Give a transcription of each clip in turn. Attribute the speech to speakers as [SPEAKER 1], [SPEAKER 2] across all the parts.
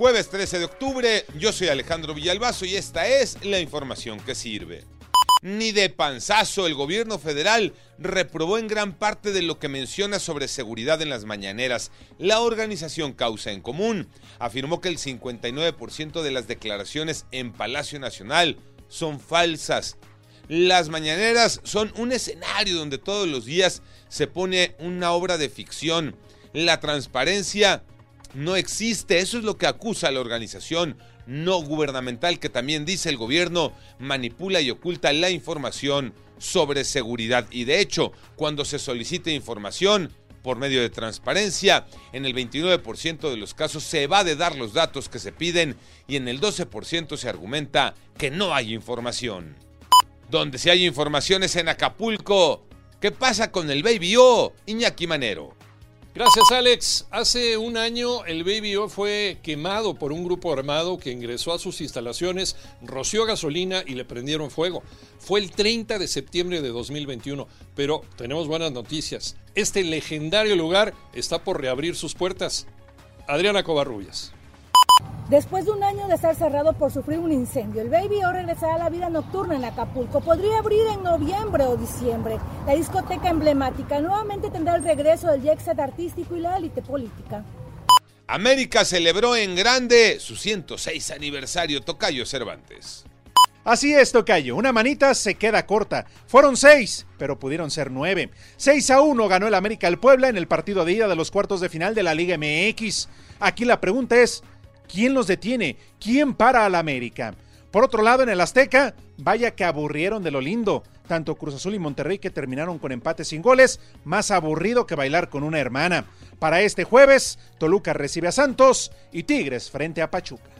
[SPEAKER 1] Jueves 13 de octubre, yo soy Alejandro Villalbazo y esta es la información que sirve. Ni de panzazo el gobierno federal reprobó en gran parte de lo que menciona sobre seguridad en las mañaneras. La organización Causa en Común afirmó que el 59% de las declaraciones en Palacio Nacional son falsas. Las mañaneras son un escenario donde todos los días se pone una obra de ficción. La transparencia no existe, eso es lo que acusa la organización no gubernamental que también dice el gobierno manipula y oculta la información sobre seguridad. Y de hecho, cuando se solicite información por medio de transparencia, en el 29% de los casos se va de dar los datos que se piden y en el 12% se argumenta que no hay información. Donde si hay información es en Acapulco. ¿Qué pasa con el Baby O, Iñaki Manero?
[SPEAKER 2] Gracias, Alex. Hace un año el Baby O fue quemado por un grupo armado que ingresó a sus instalaciones, roció gasolina y le prendieron fuego. Fue el 30 de septiembre de 2021, pero tenemos buenas noticias. Este legendario lugar está por reabrir sus puertas. Adriana Covarrubias.
[SPEAKER 3] Después de un año de estar cerrado por sufrir un incendio, el Baby O regresará a la vida nocturna en Acapulco. Podría abrir en noviembre o diciembre. La discoteca emblemática nuevamente tendrá el regreso del jet set artístico y la élite política.
[SPEAKER 1] América celebró en grande su 106 aniversario Tocayo Cervantes.
[SPEAKER 4] Así es, Tocayo. Una manita se queda corta. Fueron seis, pero pudieron ser nueve. 6 a 1 ganó el América al Puebla en el partido de ida de los cuartos de final de la Liga MX. Aquí la pregunta es, ¿quién los detiene? ¿Quién para al América? Por otro lado, en el Azteca, vaya que aburrieron de lo lindo. Tanto Cruz Azul y Monterrey que terminaron con empates sin goles, más aburrido que bailar con una hermana. Para este jueves, Toluca recibe a Santos y Tigres frente a Pachuca.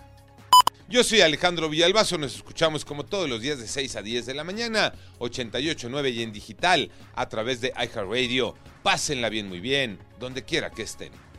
[SPEAKER 1] Yo soy Alejandro Villalbazo, nos escuchamos como todos los días de 6 a 10 de la mañana, 88.9 y en digital a través de iHeartRadio. Pásenla bien, muy bien, donde quiera que estén.